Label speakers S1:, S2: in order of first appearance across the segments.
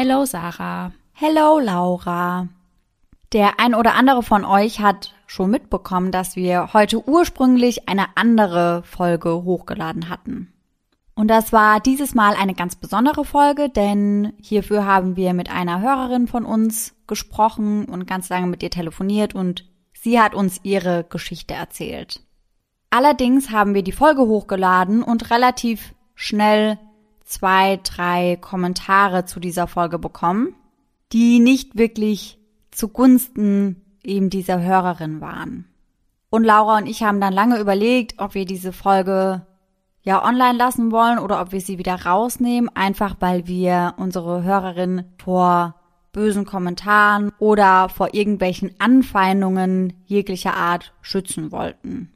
S1: Hello Sarah.
S2: Hello Laura. Der ein oder andere von euch hat schon mitbekommen, dass wir heute ursprünglich eine andere Folge hochgeladen hatten. Und das war dieses Mal eine ganz besondere Folge, denn hierfür haben wir mit einer Hörerin von uns gesprochen und ganz lange mit ihr telefoniert und sie hat uns ihre Geschichte erzählt. Allerdings haben wir die Folge hochgeladen und relativ schnell zwei, drei Kommentare zu dieser Folge bekommen, die nicht wirklich zugunsten eben dieser Hörerin waren. Und Laura und ich haben dann lange überlegt, ob wir diese Folge ja online lassen wollen oder ob wir sie wieder rausnehmen, einfach weil wir unsere Hörerin vor bösen Kommentaren oder vor irgendwelchen Anfeindungen jeglicher Art schützen wollten.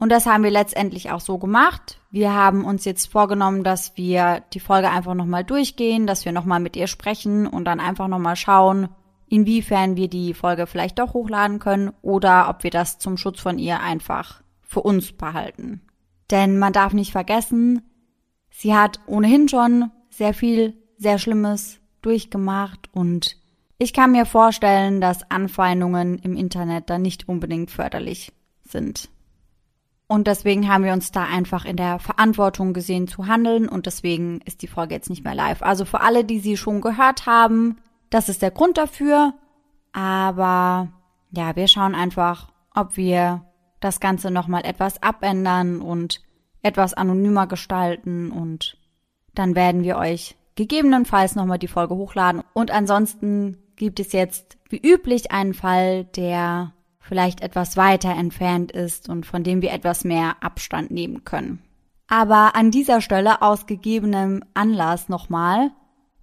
S2: Und das haben wir letztendlich auch so gemacht. Wir haben uns jetzt vorgenommen, dass wir die Folge einfach nochmal durchgehen, dass wir nochmal mit ihr sprechen und dann einfach nochmal schauen, inwiefern wir die Folge vielleicht doch hochladen können oder ob wir das zum Schutz von ihr einfach für uns behalten. Denn man darf nicht vergessen, sie hat ohnehin schon sehr viel, sehr Schlimmes durchgemacht und ich kann mir vorstellen, dass Anfeindungen im Internet dann nicht unbedingt förderlich sind. Und deswegen haben wir uns da einfach in der Verantwortung gesehen zu handeln und deswegen ist die Folge jetzt nicht mehr live. Also für alle, die sie schon gehört haben, das ist der Grund dafür. Aber ja, wir schauen einfach, ob wir das Ganze nochmal etwas abändern und etwas anonymer gestalten und dann werden wir euch gegebenenfalls nochmal die Folge hochladen. Und ansonsten gibt es jetzt wie üblich einen Fall, der vielleicht etwas weiter entfernt ist und von dem wir etwas mehr Abstand nehmen können. Aber an dieser Stelle aus gegebenem Anlass nochmal,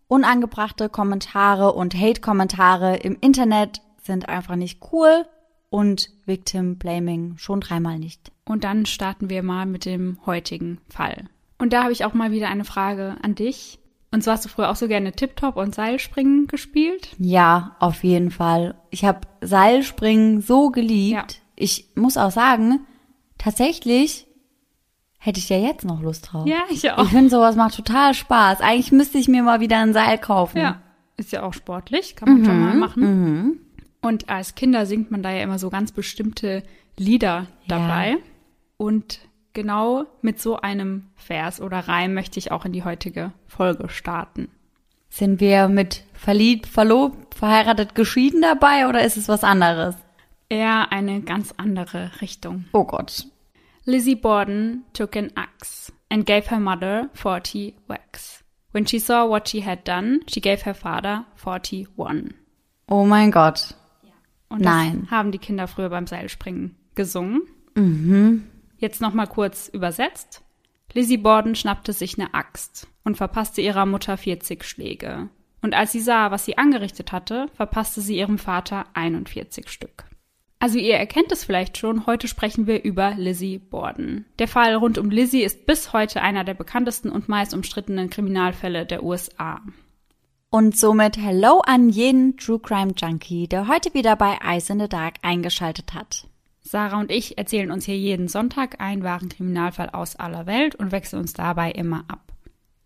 S2: unangebrachte Kommentare und Hate-Kommentare im Internet sind einfach nicht cool und Victim Blaming schon dreimal nicht.
S1: Und dann starten wir mal mit dem heutigen Fall. Und da habe ich auch mal wieder eine Frage an dich. Und zwar hast du früher auch so gerne Tip-Top und Seilspringen gespielt?
S2: Ja, auf jeden Fall. Ich habe Seilspringen so geliebt. Ja. Ich muss auch sagen, tatsächlich hätte ich ja jetzt noch Lust drauf.
S1: Ja, ich auch.
S2: Ich finde, sowas macht total Spaß. Eigentlich müsste ich mir mal wieder ein Seil kaufen.
S1: Ja, ist ja auch sportlich, kann man mhm, schon mal machen. Mhm. Und als Kinder singt man da ja immer so ganz bestimmte Lieder dabei. Ja. Und genau mit so einem Vers oder Reim möchte ich auch in die heutige Folge starten.
S2: Sind wir mit verliebt, verlobt, verheiratet, geschieden dabei oder ist es was anderes?
S1: Eher eine ganz andere Richtung.
S2: Oh Gott.
S1: Lizzie Borden took an axe and gave her mother 40 whacks. When she saw what she had done, she gave her father 41.
S2: Oh mein Gott.
S1: Und Nein. haben die Kinder früher beim Seilspringen gesungen.
S2: Mhm.
S1: Jetzt nochmal kurz übersetzt. Lizzie Borden schnappte sich eine Axt und verpasste ihrer Mutter 40 Schläge. Und als sie sah, was sie angerichtet hatte, verpasste sie ihrem Vater 41 Stück. Also ihr erkennt es vielleicht schon, heute sprechen wir über Lizzie Borden. Der Fall rund um Lizzie ist bis heute einer der bekanntesten und meist umstrittenen Kriminalfälle der USA.
S2: Und somit Hello an jeden True Crime Junkie, der heute wieder bei Eyes in the Dark eingeschaltet hat.
S1: Sarah und ich erzählen uns hier jeden Sonntag einen wahren Kriminalfall aus aller Welt und wechseln uns dabei immer ab.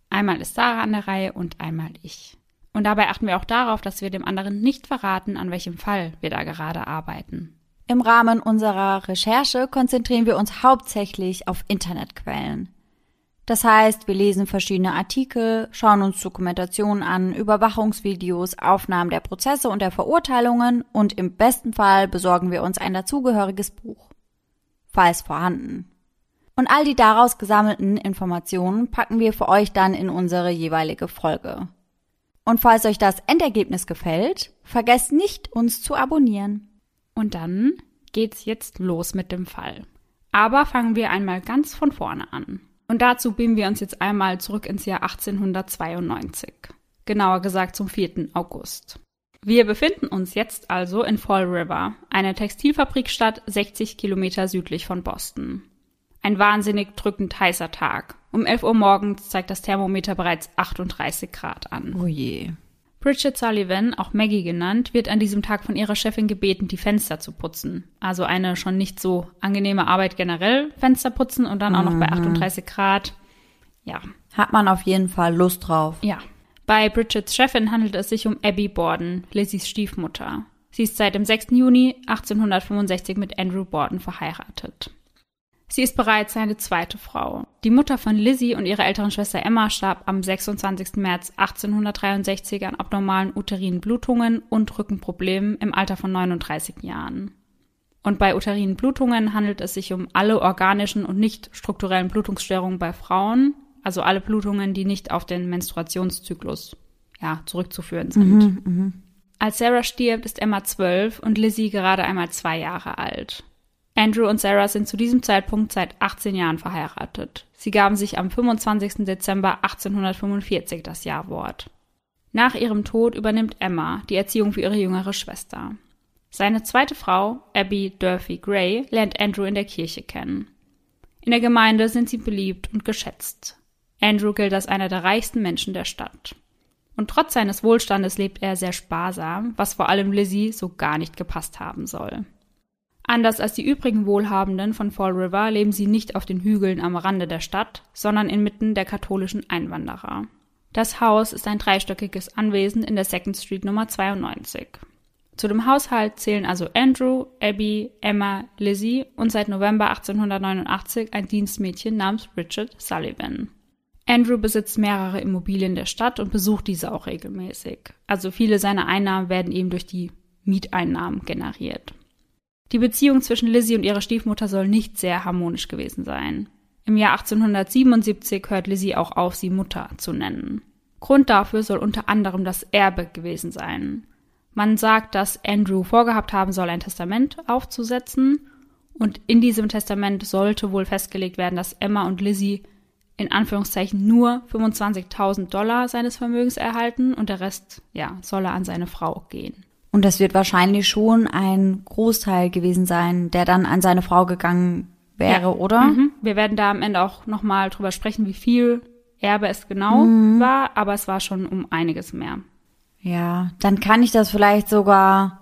S1: Einmal ist Sarah an der Reihe und einmal ich. Und dabei achten wir auch darauf, dass wir dem anderen nicht verraten, an welchem Fall wir da gerade arbeiten.
S2: Im Rahmen unserer Recherche konzentrieren wir uns hauptsächlich auf Internetquellen. Das heißt, wir lesen verschiedene Artikel, schauen uns Dokumentationen an, Überwachungsvideos, Aufnahmen der Prozesse und der Verurteilungen und im besten Fall besorgen wir uns ein dazugehöriges Buch. Falls vorhanden. Und all die daraus gesammelten Informationen packen wir für euch dann in unsere jeweilige Folge. Und falls euch das Endergebnis gefällt, vergesst nicht, uns zu abonnieren.
S1: Und dann geht's jetzt los mit dem Fall. Aber fangen wir einmal ganz von vorne an. Und dazu beamen wir uns jetzt einmal zurück ins Jahr 1892. Genauer gesagt zum 4. August. Wir befinden uns jetzt also in Fall River, eine Textilfabrikstadt 60 Kilometer südlich von Boston. Ein wahnsinnig drückend heißer Tag. Um 11 Uhr morgens zeigt das Thermometer bereits 38 Grad an.
S2: Oh je.
S1: Bridget Sullivan, auch Maggie genannt, wird an diesem Tag von ihrer Chefin gebeten, die Fenster zu putzen. Also eine schon nicht so angenehme Arbeit generell, Fenster putzen und dann auch noch bei 38 mhm. Grad. Ja.
S2: Hat man auf jeden Fall Lust drauf.
S1: Ja. Bei Bridgets Chefin handelt es sich um Abby Borden, Lizzies Stiefmutter. Sie ist seit dem 6. Juni 1865 mit Andrew Borden verheiratet. Sie ist bereits seine zweite Frau. Die Mutter von Lizzie und ihrer älteren Schwester Emma starb am 26. März 1863 an abnormalen uterinen Blutungen und Rückenproblemen im Alter von 39 Jahren. Und bei uterinen Blutungen handelt es sich um alle organischen und nicht strukturellen Blutungsstörungen bei Frauen, also alle Blutungen, die nicht auf den Menstruationszyklus ja, zurückzuführen sind. Mhm, mh. Als Sarah stirbt, ist Emma zwölf und Lizzie gerade einmal zwei Jahre alt. Andrew und Sarah sind zu diesem Zeitpunkt seit 18 Jahren verheiratet. Sie gaben sich am 25. Dezember 1845 das Jawort. Nach ihrem Tod übernimmt Emma die Erziehung für ihre jüngere Schwester. Seine zweite Frau, Abby Durfee Gray, lernt Andrew in der Kirche kennen. In der Gemeinde sind sie beliebt und geschätzt. Andrew gilt als einer der reichsten Menschen der Stadt. Und trotz seines Wohlstandes lebt er sehr sparsam, was vor allem Lizzie so gar nicht gepasst haben soll. Anders als die übrigen Wohlhabenden von Fall River leben sie nicht auf den Hügeln am Rande der Stadt, sondern inmitten der katholischen Einwanderer. Das Haus ist ein dreistöckiges Anwesen in der Second Street Nummer 92. Zu dem Haushalt zählen also Andrew, Abby, Emma, Lizzie und seit November 1889 ein Dienstmädchen namens Richard Sullivan. Andrew besitzt mehrere Immobilien der Stadt und besucht diese auch regelmäßig. Also viele seiner Einnahmen werden eben durch die Mieteinnahmen generiert. Die Beziehung zwischen Lizzie und ihrer Stiefmutter soll nicht sehr harmonisch gewesen sein. Im Jahr 1877 hört Lizzie auch auf, sie Mutter zu nennen. Grund dafür soll unter anderem das Erbe gewesen sein. Man sagt, dass Andrew vorgehabt haben soll, ein Testament aufzusetzen und in diesem Testament sollte wohl festgelegt werden, dass Emma und Lizzie in Anführungszeichen nur 25.000 Dollar seines Vermögens erhalten und der Rest, ja, solle an seine Frau gehen.
S2: Und das wird wahrscheinlich schon ein Großteil gewesen sein, der dann an seine Frau gegangen wäre, ja. oder? Mhm.
S1: Wir werden da am Ende auch nochmal drüber sprechen, wie viel Erbe es genau mhm. war, aber es war schon um einiges mehr.
S2: Ja, dann kann ich das vielleicht sogar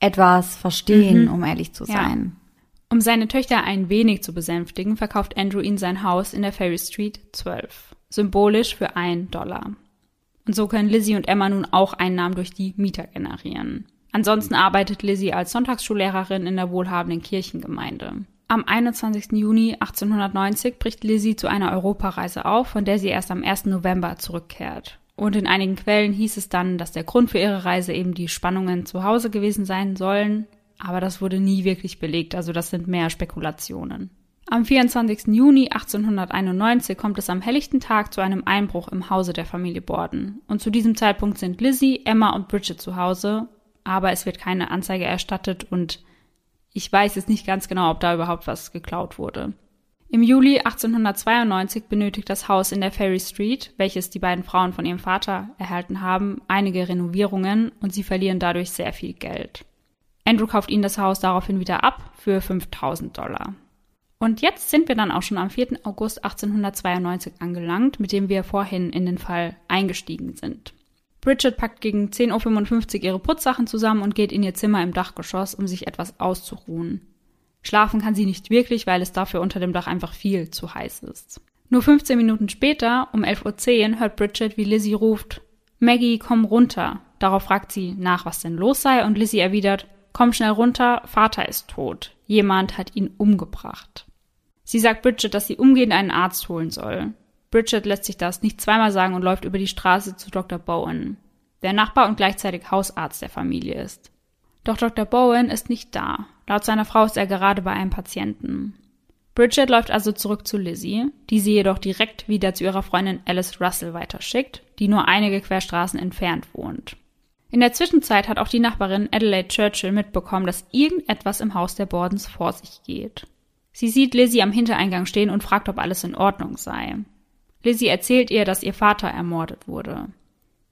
S2: etwas verstehen, mhm. um ehrlich zu sein. Ja.
S1: Um seine Töchter ein wenig zu besänftigen, verkauft Andrew ihnen sein Haus in der Ferry Street 12, symbolisch für ein Dollar. Und so können Lizzie und Emma nun auch Einnahmen durch die Mieter generieren. Ansonsten arbeitet Lizzie als Sonntagsschullehrerin in der wohlhabenden Kirchengemeinde. Am 21. Juni 1890 bricht Lizzie zu einer Europareise auf, von der sie erst am 1. November zurückkehrt. Und in einigen Quellen hieß es dann, dass der Grund für ihre Reise eben die Spannungen zu Hause gewesen sein sollen, aber das wurde nie wirklich belegt, also das sind mehr Spekulationen. Am 24. Juni 1891 kommt es am helllichten Tag zu einem Einbruch im Hause der Familie Borden. Und zu diesem Zeitpunkt sind Lizzie, Emma und Bridget zu Hause, aber es wird keine Anzeige erstattet und ich weiß jetzt nicht ganz genau, ob da überhaupt was geklaut wurde. Im Juli 1892 benötigt das Haus in der Ferry Street, welches die beiden Frauen von ihrem Vater erhalten haben, einige Renovierungen und sie verlieren dadurch sehr viel Geld. Andrew kauft ihnen das Haus daraufhin wieder ab für 5000 Dollar. Und jetzt sind wir dann auch schon am 4. August 1892 angelangt, mit dem wir vorhin in den Fall eingestiegen sind. Bridget packt gegen 10.55 Uhr ihre Putzsachen zusammen und geht in ihr Zimmer im Dachgeschoss, um sich etwas auszuruhen. Schlafen kann sie nicht wirklich, weil es dafür unter dem Dach einfach viel zu heiß ist. Nur 15 Minuten später, um 11.10 Uhr, hört Bridget, wie Lizzie ruft, Maggie, komm runter. Darauf fragt sie nach, was denn los sei, und Lizzie erwidert, komm schnell runter, Vater ist tot. Jemand hat ihn umgebracht. Sie sagt Bridget, dass sie umgehend einen Arzt holen soll. Bridget lässt sich das nicht zweimal sagen und läuft über die Straße zu Dr. Bowen, der Nachbar und gleichzeitig Hausarzt der Familie ist. Doch Dr. Bowen ist nicht da. Laut seiner Frau ist er gerade bei einem Patienten. Bridget läuft also zurück zu Lizzie, die sie jedoch direkt wieder zu ihrer Freundin Alice Russell weiterschickt, die nur einige Querstraßen entfernt wohnt. In der Zwischenzeit hat auch die Nachbarin Adelaide Churchill mitbekommen, dass irgendetwas im Haus der Bordens vor sich geht. Sie sieht Lizzie am Hintereingang stehen und fragt, ob alles in Ordnung sei. Lizzie erzählt ihr, dass ihr Vater ermordet wurde.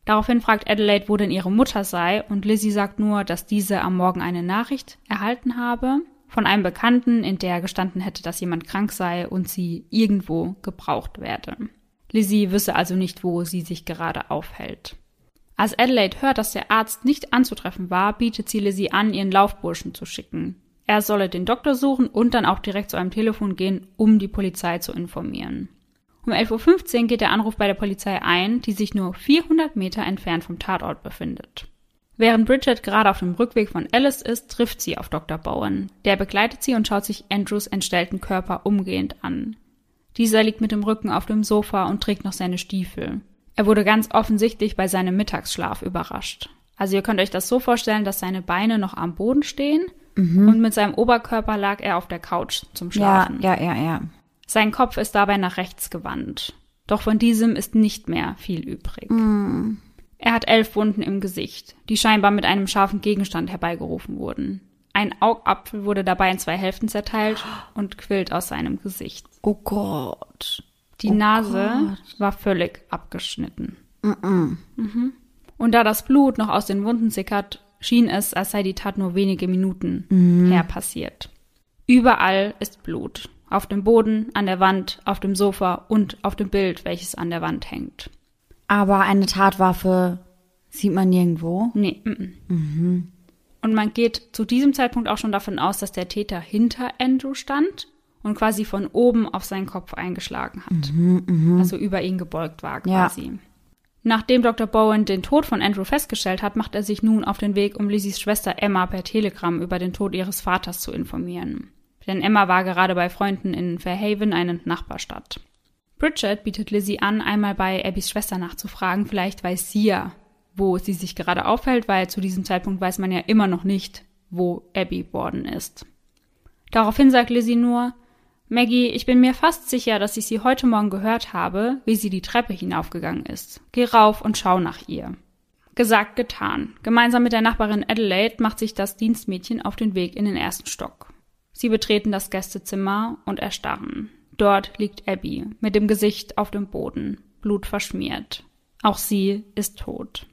S1: Daraufhin fragt Adelaide, wo denn ihre Mutter sei, und Lizzie sagt nur, dass diese am Morgen eine Nachricht erhalten habe von einem Bekannten, in der gestanden hätte, dass jemand krank sei und sie irgendwo gebraucht werde. Lizzie wisse also nicht, wo sie sich gerade aufhält. Als Adelaide hört, dass der Arzt nicht anzutreffen war, bietet sie Lizzie an, ihren Laufburschen zu schicken. Er solle den Doktor suchen und dann auch direkt zu einem Telefon gehen, um die Polizei zu informieren. Um 11.15 Uhr geht der Anruf bei der Polizei ein, die sich nur 400 Meter entfernt vom Tatort befindet. Während Bridget gerade auf dem Rückweg von Alice ist, trifft sie auf Dr. Bowen. Der begleitet sie und schaut sich Andrews entstellten Körper umgehend an. Dieser liegt mit dem Rücken auf dem Sofa und trägt noch seine Stiefel. Er wurde ganz offensichtlich bei seinem Mittagsschlaf überrascht. Also ihr könnt euch das so vorstellen, dass seine Beine noch am Boden stehen mhm. und mit seinem Oberkörper lag er auf der Couch zum Schlafen.
S2: Ja, ja, ja, ja.
S1: Sein Kopf ist dabei nach rechts gewandt. Doch von diesem ist nicht mehr viel übrig. Mhm. Er hat elf Wunden im Gesicht, die scheinbar mit einem scharfen Gegenstand herbeigerufen wurden. Ein Augapfel wurde dabei in zwei Hälften zerteilt und quillt aus seinem Gesicht.
S2: Oh Gott.
S1: Die oh Nase Gott. war völlig abgeschnitten. Mm -mm. Mhm. Und da das Blut noch aus den Wunden sickert, schien es, als sei die Tat nur wenige Minuten mm. her passiert. Überall ist Blut. Auf dem Boden, an der Wand, auf dem Sofa und auf dem Bild, welches an der Wand hängt.
S2: Aber eine Tatwaffe sieht man nirgendwo?
S1: Nee. M mhm. Und man geht zu diesem Zeitpunkt auch schon davon aus, dass der Täter hinter Andrew stand und quasi von oben auf seinen Kopf eingeschlagen hat. Mhm, mh. Also über ihn gebeugt war quasi. Ja. Nachdem Dr. Bowen den Tod von Andrew festgestellt hat, macht er sich nun auf den Weg, um Lizzies Schwester Emma per Telegramm über den Tod ihres Vaters zu informieren. Denn Emma war gerade bei Freunden in Fairhaven, eine Nachbarstadt. Bridget bietet Lizzie an, einmal bei Abbys Schwester nachzufragen. Vielleicht weiß sie ja, wo sie sich gerade aufhält, weil zu diesem Zeitpunkt weiß man ja immer noch nicht, wo Abby Borden ist. Daraufhin sagt Lizzie nur, Maggie, ich bin mir fast sicher, dass ich sie heute Morgen gehört habe, wie sie die Treppe hinaufgegangen ist. Geh rauf und schau nach ihr. Gesagt, getan. Gemeinsam mit der Nachbarin Adelaide macht sich das Dienstmädchen auf den Weg in den ersten Stock. Sie betreten das Gästezimmer und erstarren. Dort liegt Abby mit dem Gesicht auf dem Boden, blutverschmiert. Auch sie ist tot.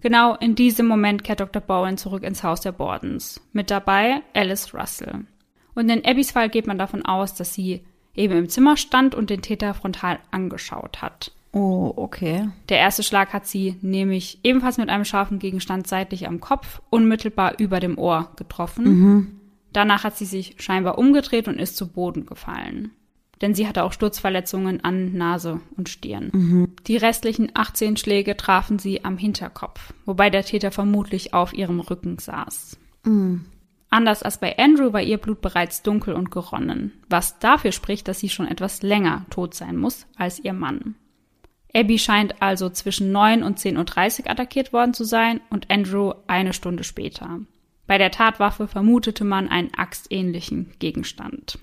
S1: Genau in diesem Moment kehrt Dr. Bowen zurück ins Haus der Bordens. Mit dabei Alice Russell. Und in Abbys Fall geht man davon aus, dass sie eben im Zimmer stand und den Täter frontal angeschaut hat.
S2: Oh, okay.
S1: Der erste Schlag hat sie nämlich ebenfalls mit einem scharfen Gegenstand seitlich am Kopf, unmittelbar über dem Ohr getroffen. Mhm. Danach hat sie sich scheinbar umgedreht und ist zu Boden gefallen denn sie hatte auch Sturzverletzungen an Nase und Stirn. Mhm. Die restlichen 18 Schläge trafen sie am Hinterkopf, wobei der Täter vermutlich auf ihrem Rücken saß. Mhm. Anders als bei Andrew war ihr Blut bereits dunkel und geronnen, was dafür spricht, dass sie schon etwas länger tot sein muss als ihr Mann. Abby scheint also zwischen 9 und 10.30 Uhr attackiert worden zu sein und Andrew eine Stunde später. Bei der Tatwaffe vermutete man einen axtähnlichen Gegenstand.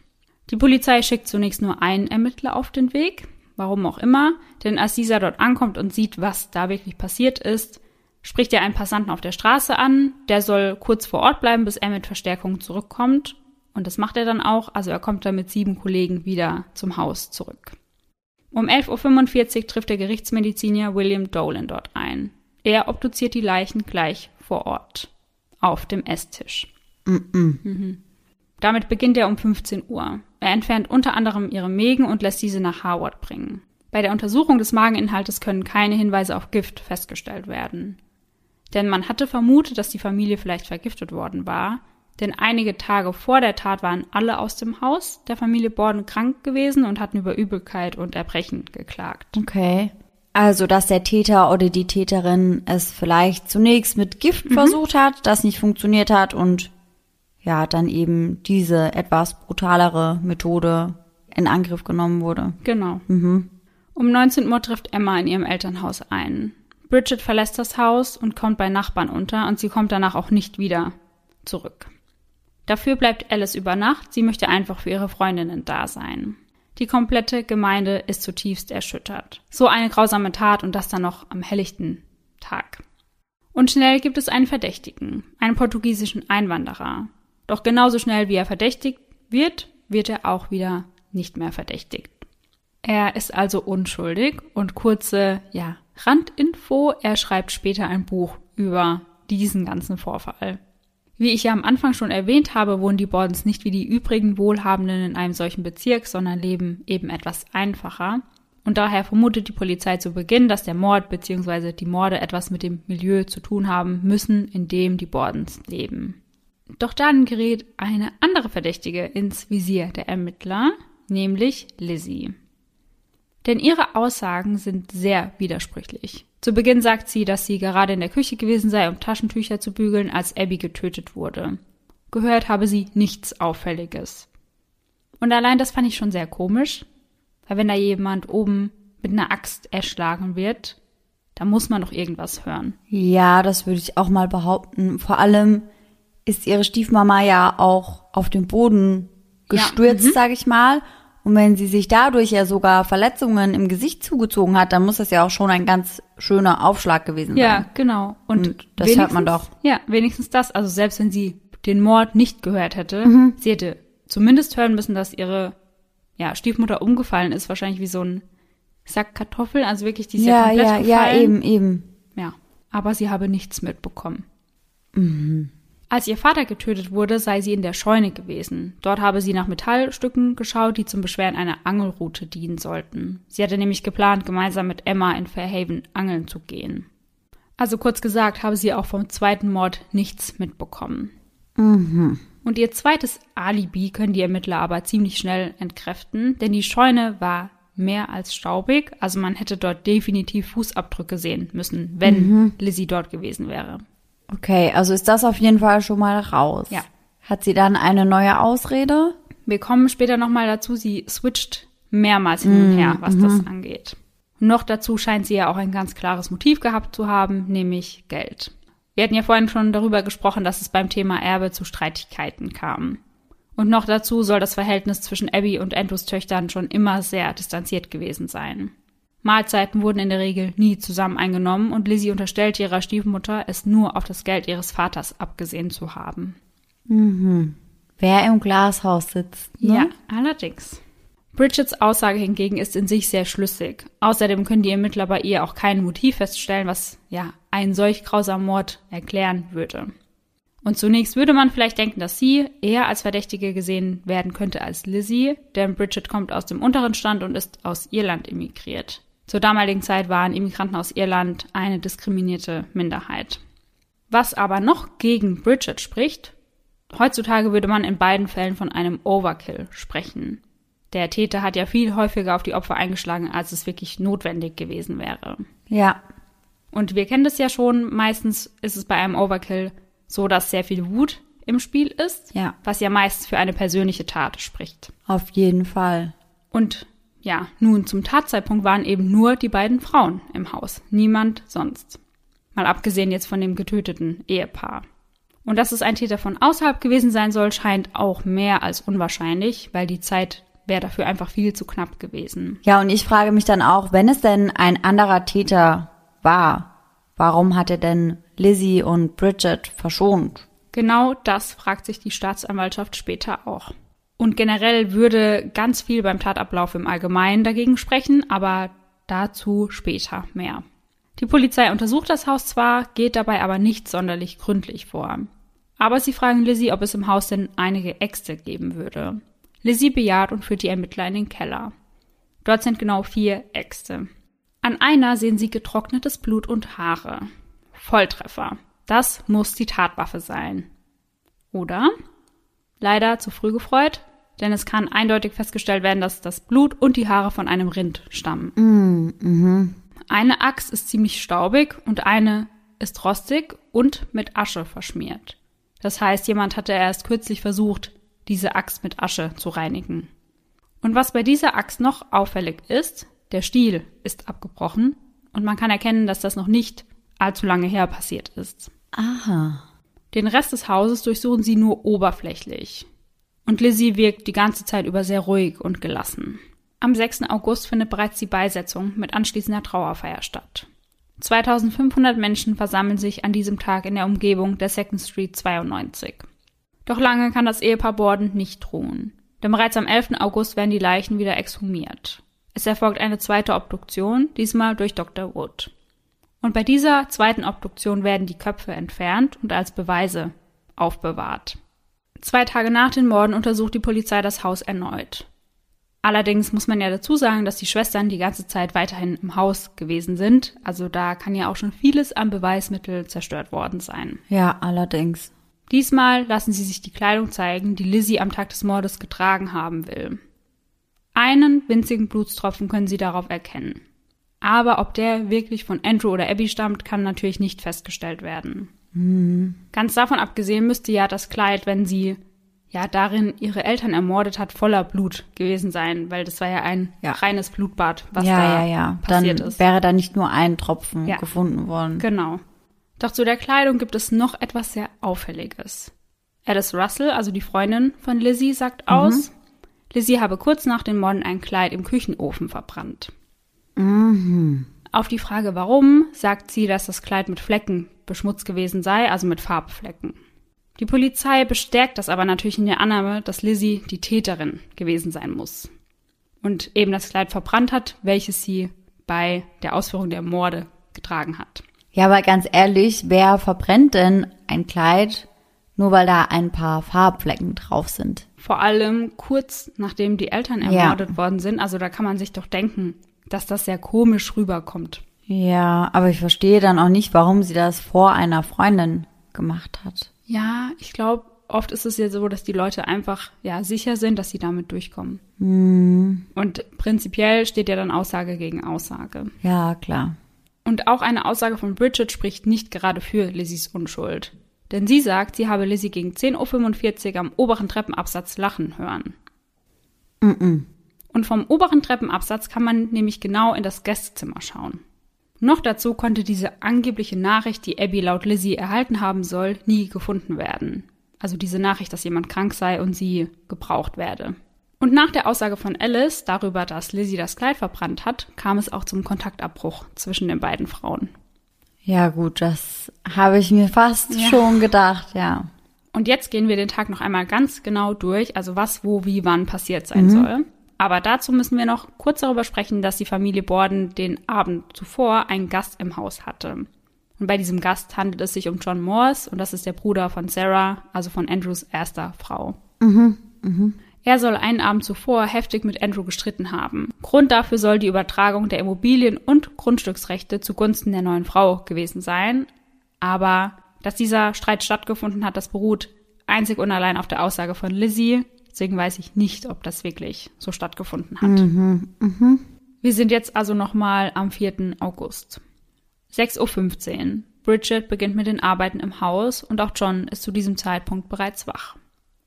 S1: Die Polizei schickt zunächst nur einen Ermittler auf den Weg, warum auch immer, denn als dieser dort ankommt und sieht, was da wirklich passiert ist, spricht er einen Passanten auf der Straße an, der soll kurz vor Ort bleiben, bis er mit Verstärkung zurückkommt. Und das macht er dann auch, also er kommt dann mit sieben Kollegen wieder zum Haus zurück. Um 11.45 Uhr trifft der Gerichtsmediziner William Dolan dort ein. Er obduziert die Leichen gleich vor Ort. Auf dem Esstisch. Mm -mm. Mhm. Damit beginnt er um 15 Uhr. Er entfernt unter anderem ihre Mägen und lässt diese nach Harvard bringen. Bei der Untersuchung des Mageninhaltes können keine Hinweise auf Gift festgestellt werden. Denn man hatte vermutet, dass die Familie vielleicht vergiftet worden war, denn einige Tage vor der Tat waren alle aus dem Haus der Familie Borden krank gewesen und hatten über Übelkeit und Erbrechen geklagt.
S2: Okay. Also, dass der Täter oder die Täterin es vielleicht zunächst mit Gift mhm. versucht hat, das nicht funktioniert hat und ja, dann eben diese etwas brutalere Methode in Angriff genommen wurde.
S1: Genau. Mhm. Um 19 Uhr trifft Emma in ihrem Elternhaus ein. Bridget verlässt das Haus und kommt bei Nachbarn unter und sie kommt danach auch nicht wieder zurück. Dafür bleibt Alice über Nacht, sie möchte einfach für ihre Freundinnen da sein. Die komplette Gemeinde ist zutiefst erschüttert. So eine grausame Tat und das dann noch am helllichten Tag. Und schnell gibt es einen Verdächtigen, einen portugiesischen Einwanderer, doch genauso schnell wie er verdächtigt wird, wird er auch wieder nicht mehr verdächtigt. Er ist also unschuldig und kurze, ja, Randinfo, er schreibt später ein Buch über diesen ganzen Vorfall. Wie ich ja am Anfang schon erwähnt habe, wohnen die Bordens nicht wie die übrigen Wohlhabenden in einem solchen Bezirk, sondern leben eben etwas einfacher. Und daher vermutet die Polizei zu Beginn, dass der Mord bzw. die Morde etwas mit dem Milieu zu tun haben müssen, in dem die Bordens leben. Doch dann gerät eine andere Verdächtige ins Visier der Ermittler, nämlich Lizzie. Denn ihre Aussagen sind sehr widersprüchlich. Zu Beginn sagt sie, dass sie gerade in der Küche gewesen sei, um Taschentücher zu bügeln, als Abby getötet wurde. Gehört habe sie nichts Auffälliges. Und allein das fand ich schon sehr komisch, weil wenn da jemand oben mit einer Axt erschlagen wird, da muss man doch irgendwas hören.
S2: Ja, das würde ich auch mal behaupten. Vor allem ist ihre Stiefmama ja auch auf dem Boden gestürzt, ja, mhm. sag ich mal. Und wenn sie sich dadurch ja sogar Verletzungen im Gesicht zugezogen hat, dann muss das ja auch schon ein ganz schöner Aufschlag gewesen sein.
S1: Ja, genau. Und, Und
S2: das hört man doch.
S1: Ja, wenigstens das. Also selbst wenn sie den Mord nicht gehört hätte, mhm. sie hätte zumindest hören müssen, dass ihre ja, Stiefmutter umgefallen ist, wahrscheinlich wie so ein Sack Kartoffeln, also wirklich die ist ja, ja komplett ja, gefallen.
S2: Ja, eben, eben.
S1: Ja, aber sie habe nichts mitbekommen.
S2: Mhm.
S1: Als ihr Vater getötet wurde, sei sie in der Scheune gewesen. Dort habe sie nach Metallstücken geschaut, die zum Beschweren einer Angelroute dienen sollten. Sie hatte nämlich geplant, gemeinsam mit Emma in Fairhaven angeln zu gehen. Also kurz gesagt, habe sie auch vom zweiten Mord nichts mitbekommen.
S2: Mhm.
S1: Und ihr zweites Alibi können die Ermittler aber ziemlich schnell entkräften, denn die Scheune war mehr als staubig, also man hätte dort definitiv Fußabdrücke sehen müssen, wenn mhm. Lizzie dort gewesen wäre.
S2: Okay, also ist das auf jeden Fall schon mal raus.
S1: Ja.
S2: Hat sie dann eine neue Ausrede?
S1: Wir kommen später nochmal dazu, sie switcht mehrmals hin und her, was mhm. das angeht. Noch dazu scheint sie ja auch ein ganz klares Motiv gehabt zu haben, nämlich Geld. Wir hatten ja vorhin schon darüber gesprochen, dass es beim Thema Erbe zu Streitigkeiten kam. Und noch dazu soll das Verhältnis zwischen Abby und Andrews Töchtern schon immer sehr distanziert gewesen sein. Mahlzeiten wurden in der Regel nie zusammen eingenommen und Lizzie unterstellte ihrer Stiefmutter, es nur auf das Geld ihres Vaters abgesehen zu haben.
S2: Mhm. Wer im Glashaus sitzt.
S1: Ne? Ja, allerdings. Bridgets Aussage hingegen ist in sich sehr schlüssig. Außerdem können die Ermittler bei ihr auch kein Motiv feststellen, was ja einen solch grausamen Mord erklären würde. Und zunächst würde man vielleicht denken, dass sie eher als Verdächtige gesehen werden könnte als Lizzie, denn Bridget kommt aus dem unteren Stand und ist aus Irland emigriert. Zur damaligen Zeit waren Immigranten aus Irland eine diskriminierte Minderheit. Was aber noch gegen Bridget spricht, heutzutage würde man in beiden Fällen von einem Overkill sprechen. Der Täter hat ja viel häufiger auf die Opfer eingeschlagen, als es wirklich notwendig gewesen wäre.
S2: Ja.
S1: Und wir kennen das ja schon, meistens ist es bei einem Overkill so, dass sehr viel Wut im Spiel ist,
S2: ja.
S1: was ja meist für eine persönliche Tat spricht.
S2: Auf jeden Fall.
S1: Und ja, nun zum Tatzeitpunkt waren eben nur die beiden Frauen im Haus, niemand sonst. Mal abgesehen jetzt von dem getöteten Ehepaar. Und dass es ein Täter von außerhalb gewesen sein soll, scheint auch mehr als unwahrscheinlich, weil die Zeit wäre dafür einfach viel zu knapp gewesen.
S2: Ja, und ich frage mich dann auch, wenn es denn ein anderer Täter war, warum hat er denn Lizzie und Bridget verschont?
S1: Genau das fragt sich die Staatsanwaltschaft später auch. Und generell würde ganz viel beim Tatablauf im Allgemeinen dagegen sprechen, aber dazu später mehr. Die Polizei untersucht das Haus zwar, geht dabei aber nicht sonderlich gründlich vor. Aber sie fragen Lizzie, ob es im Haus denn einige Äxte geben würde. Lizzie bejaht und führt die Ermittler in den Keller. Dort sind genau vier Äxte. An einer sehen sie getrocknetes Blut und Haare. Volltreffer. Das muss die Tatwaffe sein. Oder? Leider zu früh gefreut, denn es kann eindeutig festgestellt werden, dass das Blut und die Haare von einem Rind stammen.
S2: Mm, mhm.
S1: Eine Axt ist ziemlich staubig und eine ist rostig und mit Asche verschmiert. Das heißt, jemand hatte erst kürzlich versucht, diese Axt mit Asche zu reinigen. Und was bei dieser Axt noch auffällig ist, der Stiel ist abgebrochen und man kann erkennen, dass das noch nicht allzu lange her passiert ist.
S2: Aha.
S1: Den Rest des Hauses durchsuchen sie nur oberflächlich. Und Lizzie wirkt die ganze Zeit über sehr ruhig und gelassen. Am 6. August findet bereits die Beisetzung mit anschließender Trauerfeier statt. 2500 Menschen versammeln sich an diesem Tag in der Umgebung der Second Street 92. Doch lange kann das Ehepaar Borden nicht ruhen, denn bereits am 11. August werden die Leichen wieder exhumiert. Es erfolgt eine zweite Obduktion, diesmal durch Dr. Wood. Und bei dieser zweiten Obduktion werden die Köpfe entfernt und als Beweise aufbewahrt. Zwei Tage nach den Morden untersucht die Polizei das Haus erneut. Allerdings muss man ja dazu sagen, dass die Schwestern die ganze Zeit weiterhin im Haus gewesen sind. Also da kann ja auch schon vieles an Beweismittel zerstört worden sein.
S2: Ja, allerdings.
S1: Diesmal lassen sie sich die Kleidung zeigen, die Lizzie am Tag des Mordes getragen haben will. Einen winzigen Blutstropfen können sie darauf erkennen. Aber ob der wirklich von Andrew oder Abby stammt, kann natürlich nicht festgestellt werden. Mhm. Ganz davon abgesehen müsste ja das Kleid, wenn sie ja darin ihre Eltern ermordet hat, voller Blut gewesen sein, weil das war ja ein ja. reines Blutbad, was
S2: ja,
S1: da
S2: ja, ja.
S1: passiert
S2: Dann
S1: ist.
S2: wäre da nicht nur ein Tropfen ja. gefunden worden.
S1: Genau. Doch zu der Kleidung gibt es noch etwas sehr Auffälliges. Alice Russell, also die Freundin von Lizzie, sagt mhm. aus, Lizzie habe kurz nach den Morden ein Kleid im Küchenofen verbrannt.
S2: Mhm.
S1: Auf die Frage warum, sagt sie, dass das Kleid mit Flecken beschmutzt gewesen sei, also mit Farbflecken. Die Polizei bestärkt das aber natürlich in der Annahme, dass Lizzie die Täterin gewesen sein muss. Und eben das Kleid verbrannt hat, welches sie bei der Ausführung der Morde getragen hat.
S2: Ja, aber ganz ehrlich, wer verbrennt denn ein Kleid, nur weil da ein paar Farbflecken drauf sind?
S1: Vor allem kurz nachdem die Eltern ermordet ja. worden sind. Also da kann man sich doch denken, dass das sehr komisch rüberkommt.
S2: Ja, aber ich verstehe dann auch nicht, warum sie das vor einer Freundin gemacht hat.
S1: Ja, ich glaube, oft ist es ja so, dass die Leute einfach ja sicher sind, dass sie damit durchkommen.
S2: Mhm.
S1: Und prinzipiell steht ja dann Aussage gegen Aussage.
S2: Ja, klar.
S1: Und auch eine Aussage von Bridget spricht nicht gerade für Lizzies Unschuld. Denn sie sagt, sie habe Lizzie gegen 10.45 Uhr am oberen Treppenabsatz lachen hören.
S2: Mm, -mm.
S1: Und vom oberen Treppenabsatz kann man nämlich genau in das Gästezimmer schauen. Noch dazu konnte diese angebliche Nachricht, die Abby laut Lizzie erhalten haben soll, nie gefunden werden. Also diese Nachricht, dass jemand krank sei und sie gebraucht werde. Und nach der Aussage von Alice darüber, dass Lizzie das Kleid verbrannt hat, kam es auch zum Kontaktabbruch zwischen den beiden Frauen.
S2: Ja gut, das habe ich mir fast ja. schon gedacht, ja.
S1: Und jetzt gehen wir den Tag noch einmal ganz genau durch, also was, wo, wie, wann passiert sein mhm. soll. Aber dazu müssen wir noch kurz darüber sprechen, dass die Familie Borden den Abend zuvor einen Gast im Haus hatte. Und bei diesem Gast handelt es sich um John Morse und das ist der Bruder von Sarah, also von Andrews erster Frau.
S2: Mhm, mhm.
S1: Er soll einen Abend zuvor heftig mit Andrew gestritten haben. Grund dafür soll die Übertragung der Immobilien und Grundstücksrechte zugunsten der neuen Frau gewesen sein. Aber dass dieser Streit stattgefunden hat, das beruht einzig und allein auf der Aussage von Lizzie, Deswegen weiß ich nicht, ob das wirklich so stattgefunden hat.
S2: Mhm, mh.
S1: Wir sind jetzt also nochmal am 4. August. 6.15 Uhr. Bridget beginnt mit den Arbeiten im Haus und auch John ist zu diesem Zeitpunkt bereits wach.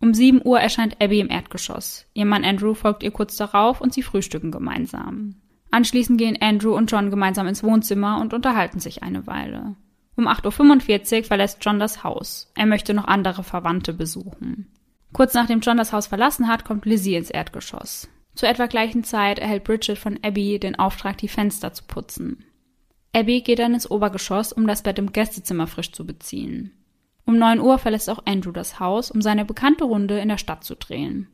S1: Um 7 Uhr erscheint Abby im Erdgeschoss. Ihr Mann Andrew folgt ihr kurz darauf und sie frühstücken gemeinsam. Anschließend gehen Andrew und John gemeinsam ins Wohnzimmer und unterhalten sich eine Weile. Um 8.45 Uhr verlässt John das Haus. Er möchte noch andere Verwandte besuchen. Kurz nachdem John das Haus verlassen hat, kommt Lizzie ins Erdgeschoss. Zur etwa gleichen Zeit erhält Bridget von Abby den Auftrag, die Fenster zu putzen. Abby geht dann ins Obergeschoss, um das Bett im Gästezimmer frisch zu beziehen. Um 9 Uhr verlässt auch Andrew das Haus, um seine bekannte Runde in der Stadt zu drehen.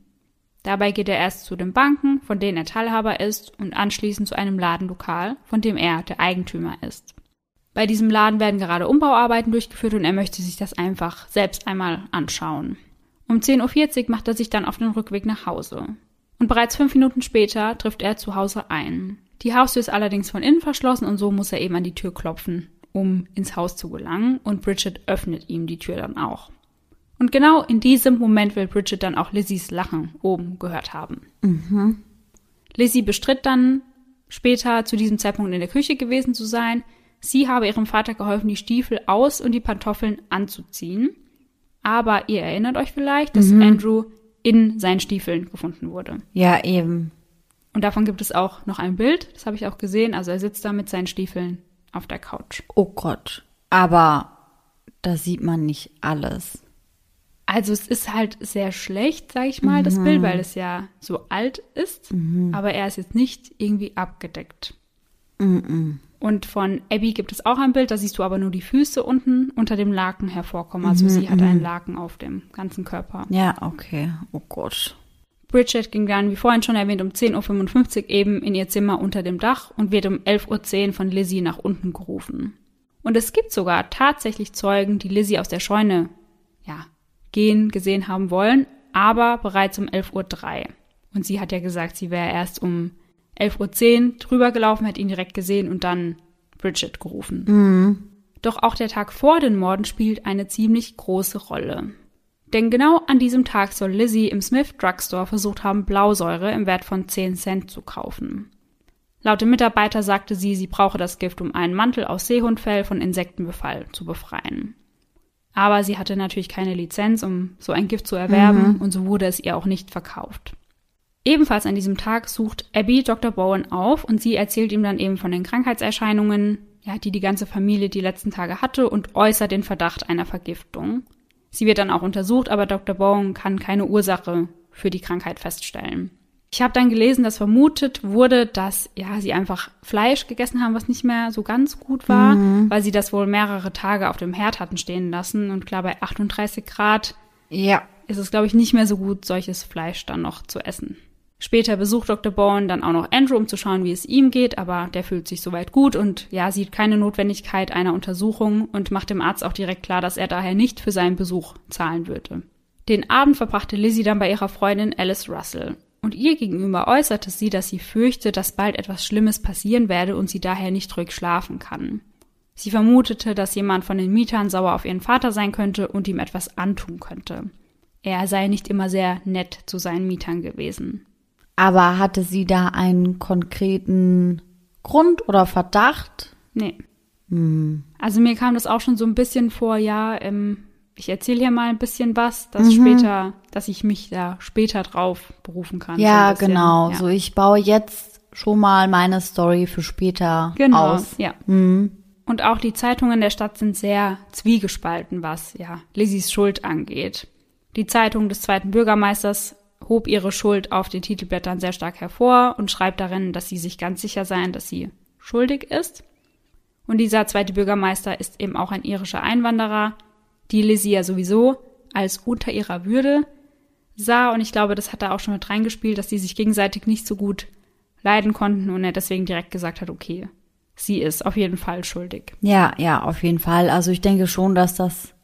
S1: Dabei geht er erst zu den Banken, von denen er Teilhaber ist, und anschließend zu einem Ladenlokal, von dem er der Eigentümer ist. Bei diesem Laden werden gerade Umbauarbeiten durchgeführt und er möchte sich das einfach selbst einmal anschauen. Um 10.40 Uhr macht er sich dann auf den Rückweg nach Hause. Und bereits fünf Minuten später trifft er zu Hause ein. Die Haustür ist allerdings von innen verschlossen und so muss er eben an die Tür klopfen, um ins Haus zu gelangen und Bridget öffnet ihm die Tür dann auch. Und genau in diesem Moment will Bridget dann auch Lizzies Lachen oben gehört haben.
S2: Mhm.
S1: Lizzie bestritt dann später zu diesem Zeitpunkt in der Küche gewesen zu sein. Sie habe ihrem Vater geholfen, die Stiefel aus und die Pantoffeln anzuziehen. Aber ihr erinnert euch vielleicht, dass mhm. Andrew in seinen Stiefeln gefunden wurde.
S2: Ja, eben.
S1: Und davon gibt es auch noch ein Bild, das habe ich auch gesehen. Also er sitzt da mit seinen Stiefeln auf der Couch.
S2: Oh Gott. Aber da sieht man nicht alles.
S1: Also es ist halt sehr schlecht, sage ich mal, mhm. das Bild, weil es ja so alt ist.
S2: Mhm.
S1: Aber er ist jetzt nicht irgendwie abgedeckt.
S2: Mhm.
S1: Und von Abby gibt es auch ein Bild, da siehst du aber nur die Füße unten unter dem Laken hervorkommen. Also
S2: Mhm,
S1: sie hat
S2: mhm.
S1: einen Laken auf dem ganzen Körper.
S2: Ja, okay. Oh Gott.
S1: Bridget ging dann, wie vorhin schon erwähnt, um 10.55 Uhr eben in ihr Zimmer unter dem Dach und wird um 11.10 Uhr von Lizzie nach unten gerufen. Und es gibt sogar tatsächlich Zeugen, die Lizzie aus der Scheune, ja, gehen gesehen haben wollen, aber bereits um 11.03 Uhr. Und sie hat ja gesagt, sie wäre erst um 11.10 Uhr drüber gelaufen, hat ihn direkt gesehen und dann Bridget gerufen.
S2: Mhm.
S1: Doch auch der Tag vor den Morden spielt eine ziemlich große Rolle. Denn genau an diesem Tag soll Lizzie im Smith Drugstore versucht haben, Blausäure im Wert von 10 Cent zu kaufen. Laut dem Mitarbeiter sagte sie, sie brauche das Gift, um einen Mantel aus Seehundfell von Insektenbefall zu befreien. Aber sie hatte natürlich keine Lizenz, um so ein Gift zu erwerben, mhm. und so wurde es ihr auch nicht verkauft. Ebenfalls an diesem Tag sucht Abby Dr. Bowen auf und sie erzählt ihm dann eben von den Krankheitserscheinungen, ja, die die ganze Familie die letzten Tage hatte und äußert den Verdacht einer Vergiftung. Sie wird dann auch untersucht, aber Dr. Bowen kann keine Ursache für die Krankheit feststellen. Ich habe dann gelesen, dass vermutet wurde, dass ja sie einfach Fleisch gegessen haben, was nicht mehr so ganz gut war, mhm. weil sie das wohl mehrere Tage auf dem Herd hatten stehen lassen. Und klar, bei 38 Grad
S2: ja.
S1: ist es, glaube ich, nicht mehr so gut, solches Fleisch dann noch zu essen. Später besucht Dr. Bowen dann auch noch Andrew, um zu schauen, wie es ihm geht, aber der fühlt sich soweit gut und ja, sieht keine Notwendigkeit einer Untersuchung und macht dem Arzt auch direkt klar, dass er daher nicht für seinen Besuch zahlen würde. Den Abend verbrachte Lizzie dann bei ihrer Freundin Alice Russell und ihr gegenüber äußerte sie, dass sie fürchte, dass bald etwas Schlimmes passieren werde und sie daher nicht ruhig schlafen kann. Sie vermutete, dass jemand von den Mietern sauer auf ihren Vater sein könnte und ihm etwas antun könnte. Er sei nicht immer sehr nett zu seinen Mietern gewesen.
S2: Aber hatte sie da einen konkreten Grund oder Verdacht?
S1: Nee. Hm. Also mir kam das auch schon so ein bisschen vor, ja, ähm, ich erzähle hier mal ein bisschen was, dass mhm. später, dass ich mich da später drauf berufen kann.
S2: Ja, so genau. Ja. So, ich baue jetzt schon mal meine Story für später genau, aus.
S1: Ja. Mhm. Und auch die Zeitungen der Stadt sind sehr zwiegespalten, was ja Lizzies Schuld angeht. Die Zeitung des zweiten Bürgermeisters hob ihre Schuld auf den Titelblättern sehr stark hervor und schreibt darin, dass sie sich ganz sicher seien, dass sie schuldig ist. Und dieser zweite Bürgermeister ist eben auch ein irischer Einwanderer, die Lizzie ja sowieso als unter ihrer Würde sah. Und ich glaube, das hat da auch schon mit reingespielt, dass die sich gegenseitig nicht so gut leiden konnten und er deswegen direkt gesagt hat, okay, sie ist auf jeden Fall schuldig.
S2: Ja, ja, auf jeden Fall. Also ich denke schon, dass das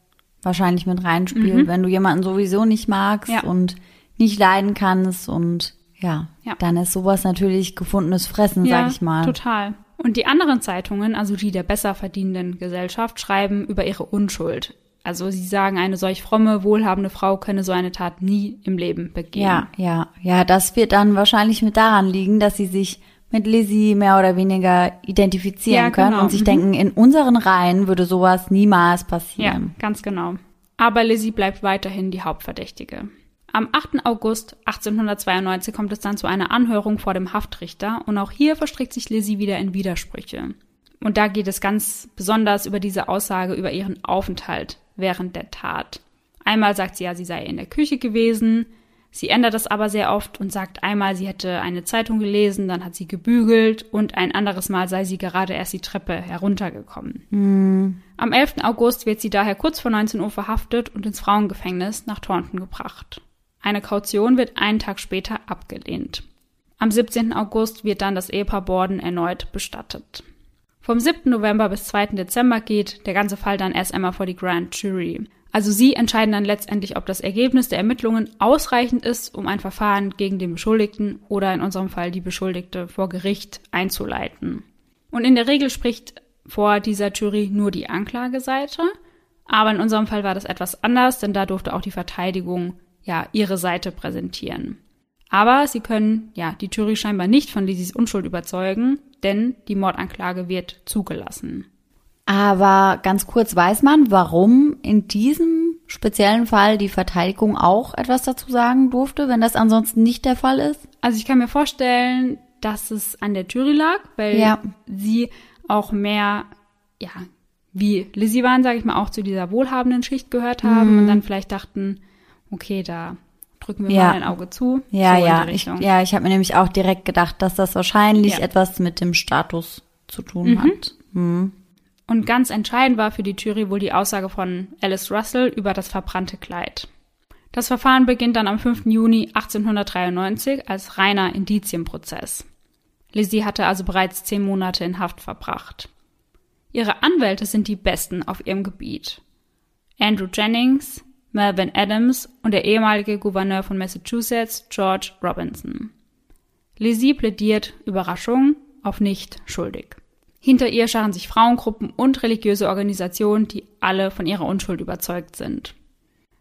S2: wahrscheinlich mit reinspielt, mhm. wenn du jemanden sowieso nicht magst ja. und nicht leiden kannst und ja, ja, dann ist sowas natürlich gefundenes Fressen, ja, sag ich mal.
S1: Total. Und die anderen Zeitungen, also die der besser verdienenden Gesellschaft, schreiben über ihre Unschuld. Also sie sagen, eine solch fromme, wohlhabende Frau könne so eine Tat nie im Leben begehen.
S2: Ja, ja, ja, das wird dann wahrscheinlich mit daran liegen, dass sie sich mit Lizzie mehr oder weniger identifizieren ja, können genau. und sich mhm. denken, in unseren Reihen würde sowas niemals passieren.
S1: Ja, ganz genau. Aber Lizzie bleibt weiterhin die Hauptverdächtige. Am 8. August 1892 kommt es dann zu einer Anhörung vor dem Haftrichter und auch hier verstrickt sich Lizzie wieder in Widersprüche. Und da geht es ganz besonders über diese Aussage über ihren Aufenthalt während der Tat. Einmal sagt sie ja, sie sei in der Küche gewesen. Sie ändert das aber sehr oft und sagt einmal, sie hätte eine Zeitung gelesen, dann hat sie gebügelt und ein anderes Mal sei sie gerade erst die Treppe heruntergekommen. Mhm. Am 11. August wird sie daher kurz vor 19 Uhr verhaftet und ins Frauengefängnis nach Taunton gebracht. Eine Kaution wird einen Tag später abgelehnt. Am 17. August wird dann das Ehepaar Borden erneut bestattet. Vom 7. November bis 2. Dezember geht der ganze Fall dann erst einmal vor die Grand Jury. Also sie entscheiden dann letztendlich, ob das Ergebnis der Ermittlungen ausreichend ist, um ein Verfahren gegen den Beschuldigten oder in unserem Fall die Beschuldigte vor Gericht einzuleiten. Und in der Regel spricht vor dieser Jury nur die Anklageseite, aber in unserem Fall war das etwas anders, denn da durfte auch die Verteidigung ja ihre Seite präsentieren. Aber sie können ja die Jury scheinbar nicht von Lizzies Unschuld überzeugen, denn die Mordanklage wird zugelassen.
S2: Aber ganz kurz weiß man, warum in diesem speziellen Fall die Verteidigung auch etwas dazu sagen durfte, wenn das ansonsten nicht der Fall ist?
S1: Also ich kann mir vorstellen, dass es an der Jury lag, weil ja. sie auch mehr, ja, wie Lizzie waren, sage ich mal, auch zu dieser wohlhabenden Schicht gehört haben mhm. und dann vielleicht dachten, okay, da drücken wir ja. mal ein Auge zu.
S2: Ja, so ja, ich, ja, ich habe mir nämlich auch direkt gedacht, dass das wahrscheinlich ja. etwas mit dem Status zu tun mhm. hat. Mhm.
S1: Und ganz entscheidend war für die Jury wohl die Aussage von Alice Russell über das verbrannte Kleid. Das Verfahren beginnt dann am 5. Juni 1893 als reiner Indizienprozess. Lizzie hatte also bereits zehn Monate in Haft verbracht. Ihre Anwälte sind die besten auf ihrem Gebiet. Andrew Jennings, Melvin Adams und der ehemalige Gouverneur von Massachusetts, George Robinson. Lizzie plädiert, Überraschung, auf nicht schuldig. Hinter ihr scharen sich Frauengruppen und religiöse Organisationen, die alle von ihrer Unschuld überzeugt sind.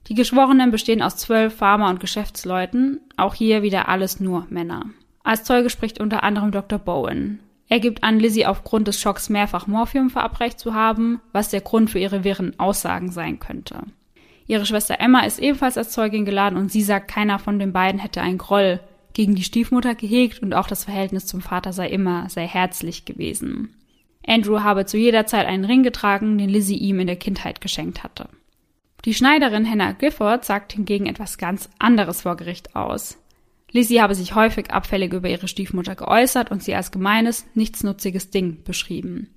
S1: Die Geschworenen bestehen aus zwölf Farmer- und Geschäftsleuten, auch hier wieder alles nur Männer. Als Zeuge spricht unter anderem Dr. Bowen. Er gibt an, Lizzie aufgrund des Schocks mehrfach Morphium verabreicht zu haben, was der Grund für ihre wirren Aussagen sein könnte. Ihre Schwester Emma ist ebenfalls als Zeugin geladen und sie sagt, keiner von den beiden hätte einen Groll gegen die Stiefmutter gehegt und auch das Verhältnis zum Vater sei immer sehr herzlich gewesen. Andrew habe zu jeder Zeit einen Ring getragen, den Lizzie ihm in der Kindheit geschenkt hatte. Die Schneiderin Hannah Gifford sagt hingegen etwas ganz anderes vor Gericht aus. Lizzie habe sich häufig abfällig über ihre Stiefmutter geäußert und sie als gemeines, nichtsnutziges Ding beschrieben.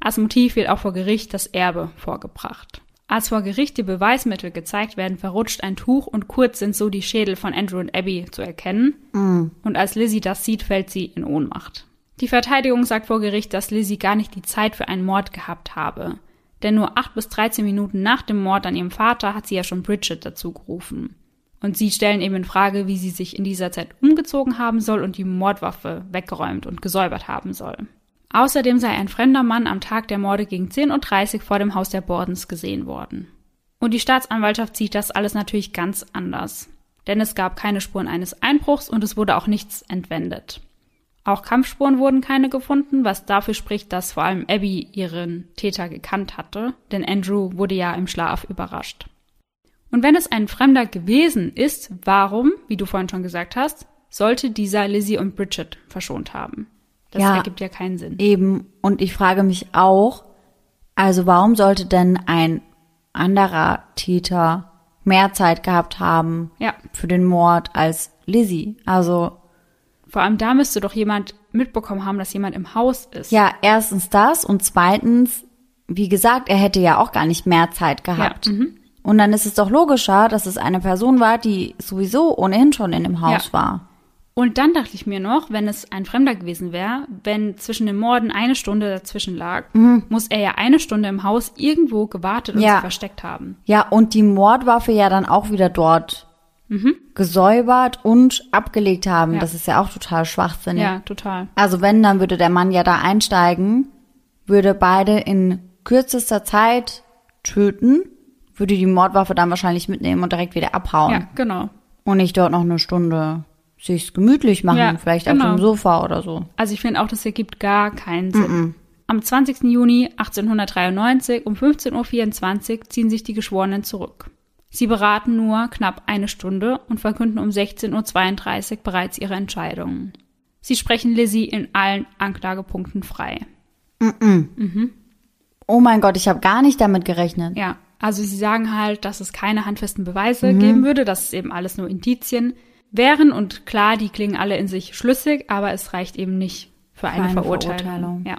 S1: Als Motiv wird auch vor Gericht das Erbe vorgebracht. Als vor Gericht die Beweismittel gezeigt werden, verrutscht ein Tuch und kurz sind so die Schädel von Andrew und Abby zu erkennen. Mm. Und als Lizzie das sieht, fällt sie in Ohnmacht. Die Verteidigung sagt vor Gericht, dass Lizzie gar nicht die Zeit für einen Mord gehabt habe. Denn nur acht bis dreizehn Minuten nach dem Mord an ihrem Vater hat sie ja schon Bridget dazu gerufen. Und sie stellen eben in Frage, wie sie sich in dieser Zeit umgezogen haben soll und die Mordwaffe weggeräumt und gesäubert haben soll. Außerdem sei ein fremder Mann am Tag der Morde gegen 10.30 Uhr vor dem Haus der Bordens gesehen worden. Und die Staatsanwaltschaft sieht das alles natürlich ganz anders. Denn es gab keine Spuren eines Einbruchs und es wurde auch nichts entwendet. Auch Kampfspuren wurden keine gefunden, was dafür spricht, dass vor allem Abby ihren Täter gekannt hatte, denn Andrew wurde ja im Schlaf überrascht. Und wenn es ein Fremder gewesen ist, warum, wie du vorhin schon gesagt hast, sollte dieser Lizzie und Bridget verschont haben? Das ja, ergibt ja keinen Sinn.
S2: Eben. Und ich frage mich auch, also warum sollte denn ein anderer Täter mehr Zeit gehabt haben
S1: ja.
S2: für den Mord als Lizzie? Also.
S1: Vor allem da müsste doch jemand mitbekommen haben, dass jemand im Haus ist.
S2: Ja, erstens das und zweitens, wie gesagt, er hätte ja auch gar nicht mehr Zeit gehabt. Ja, mhm. Und dann ist es doch logischer, dass es eine Person war, die sowieso ohnehin schon in dem Haus ja. war.
S1: Und dann dachte ich mir noch, wenn es ein Fremder gewesen wäre, wenn zwischen den Morden eine Stunde dazwischen lag, mhm. muss er ja eine Stunde im Haus irgendwo gewartet und ja. sich versteckt haben.
S2: Ja, und die Mordwaffe ja dann auch wieder dort mhm. gesäubert und abgelegt haben. Ja. Das ist ja auch total schwachsinnig.
S1: Ja, total.
S2: Also wenn, dann würde der Mann ja da einsteigen, würde beide in kürzester Zeit töten würde die Mordwaffe dann wahrscheinlich mitnehmen und direkt wieder abhauen.
S1: Ja, genau.
S2: Und nicht dort noch eine Stunde sich's gemütlich machen, ja, vielleicht genau. auf dem Sofa oder so.
S1: Also ich finde auch, das ergibt gar keinen Sinn. Mm -mm. Am 20. Juni 1893 um 15.24 Uhr ziehen sich die Geschworenen zurück. Sie beraten nur knapp eine Stunde und verkünden um 16.32 Uhr bereits ihre Entscheidungen. Sie sprechen Lizzie in allen Anklagepunkten frei.
S2: Mm mhm. Oh mein Gott, ich habe gar nicht damit gerechnet.
S1: Ja, also sie sagen halt, dass es keine handfesten Beweise mhm. geben würde, dass es eben alles nur Indizien wären und klar, die klingen alle in sich schlüssig, aber es reicht eben nicht für, für eine, eine Verurteilung. Verurteilung. Ja.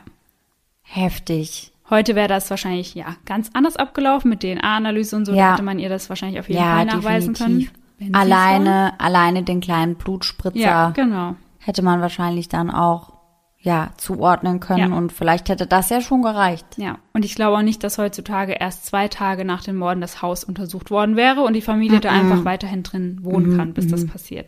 S2: Heftig.
S1: Heute wäre das wahrscheinlich ja ganz anders abgelaufen mit DNA-Analyse und so. Ja. Hätte man ihr das wahrscheinlich auf jeden ja, Fall nachweisen definitiv.
S2: können. Alleine, alleine den kleinen Blutspritzer.
S1: Ja, genau.
S2: Hätte man wahrscheinlich dann auch ja, zuordnen können ja. und vielleicht hätte das ja schon gereicht.
S1: Ja, und ich glaube auch nicht, dass heutzutage erst zwei Tage nach den Morden das Haus untersucht worden wäre und die Familie mm -mm. da einfach weiterhin drin wohnen mm kann, bis das passiert.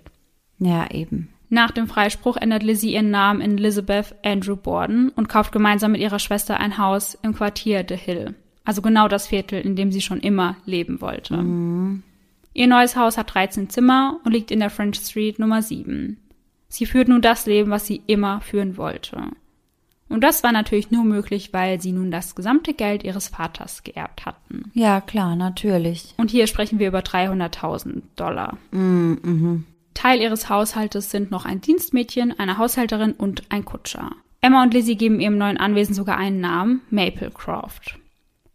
S2: Ja, eben.
S1: Nach dem Freispruch ändert Lizzie ihren Namen in Elizabeth Andrew Borden und kauft gemeinsam mit ihrer Schwester ein Haus im Quartier The Hill. Also genau das Viertel, in dem sie schon immer leben wollte. Mhm. Ihr neues Haus hat 13 Zimmer und liegt in der French Street Nummer 7. Sie führt nun das Leben, was sie immer führen wollte. Und das war natürlich nur möglich, weil sie nun das gesamte Geld ihres Vaters geerbt hatten.
S2: Ja, klar, natürlich.
S1: Und hier sprechen wir über 300.000 Dollar.
S2: Mm -hmm.
S1: Teil ihres Haushaltes sind noch ein Dienstmädchen, eine Haushälterin und ein Kutscher. Emma und Lizzie geben ihrem neuen Anwesen sogar einen Namen, Maplecroft.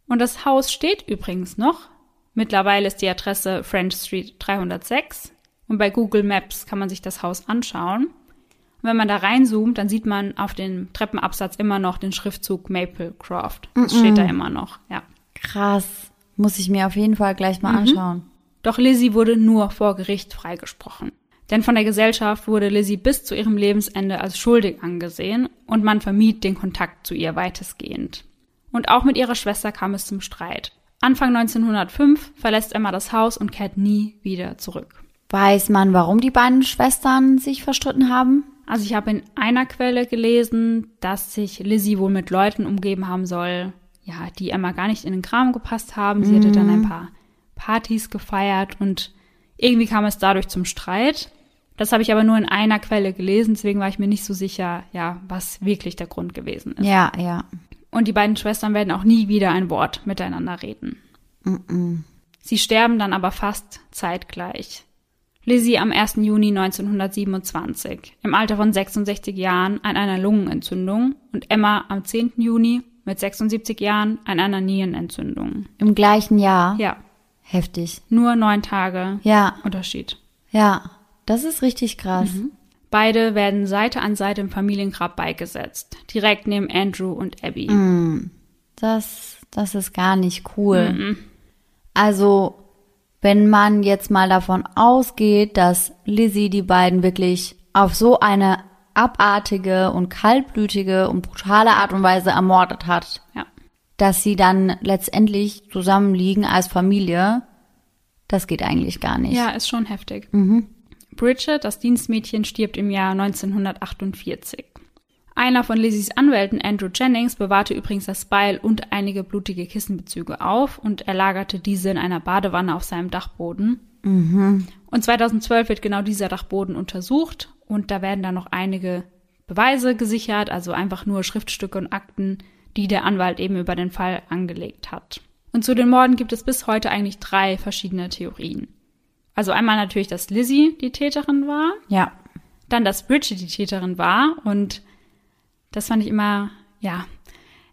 S1: Und das Haus steht übrigens noch. Mittlerweile ist die Adresse French Street 306 und bei Google Maps kann man sich das Haus anschauen. Und wenn man da reinzoomt, dann sieht man auf dem Treppenabsatz immer noch den Schriftzug Maplecroft. Das mm -mm. steht da immer noch, ja.
S2: Krass. Muss ich mir auf jeden Fall gleich mal mhm. anschauen.
S1: Doch Lizzie wurde nur vor Gericht freigesprochen. Denn von der Gesellschaft wurde Lizzie bis zu ihrem Lebensende als schuldig angesehen und man vermied den Kontakt zu ihr weitestgehend. Und auch mit ihrer Schwester kam es zum Streit. Anfang 1905 verlässt Emma das Haus und kehrt nie wieder zurück.
S2: Weiß man, warum die beiden Schwestern sich verstritten haben?
S1: Also ich habe in einer Quelle gelesen, dass sich Lizzie wohl mit Leuten umgeben haben soll, ja, die Emma gar nicht in den Kram gepasst haben. Sie mhm. hatte dann ein paar Partys gefeiert und irgendwie kam es dadurch zum Streit. Das habe ich aber nur in einer Quelle gelesen, deswegen war ich mir nicht so sicher, ja, was wirklich der Grund gewesen ist.
S2: Ja, ja.
S1: Und die beiden Schwestern werden auch nie wieder ein Wort miteinander reden. Sie sterben dann aber fast zeitgleich. Lizzie am 1. Juni 1927 im Alter von 66 Jahren an einer Lungenentzündung und Emma am 10. Juni mit 76 Jahren an einer Nierenentzündung.
S2: Im gleichen Jahr.
S1: Ja,
S2: Heftig.
S1: nur neun Tage
S2: Ja,
S1: Unterschied.
S2: ja. Das ist richtig krass.
S1: Beide werden Seite an Seite im Familiengrab beigesetzt, direkt neben Andrew und Abby.
S2: Das, das ist gar nicht cool. Also, wenn man jetzt mal davon ausgeht, dass Lizzie die beiden wirklich auf so eine abartige und kaltblütige und brutale Art und Weise ermordet hat,
S1: Ja.
S2: dass sie dann letztendlich zusammenliegen als Familie, das geht eigentlich gar nicht.
S1: Ja, ist schon heftig. Bridget, das Dienstmädchen, stirbt im Jahr 1948. Einer von Lizzies Anwälten, Andrew Jennings, bewahrte übrigens das Beil und einige blutige Kissenbezüge auf und er lagerte diese in einer Badewanne auf seinem Dachboden. Und 2012 wird genau dieser Dachboden untersucht und da werden dann noch einige Beweise gesichert, also einfach nur Schriftstücke und Akten, die der Anwalt eben über den Fall angelegt hat. Und zu den Morden gibt es bis heute eigentlich drei verschiedene Theorien. Also einmal natürlich, dass Lizzie die Täterin war,
S2: Ja.
S1: dann, dass Bridget die Täterin war und das fand ich immer, ja,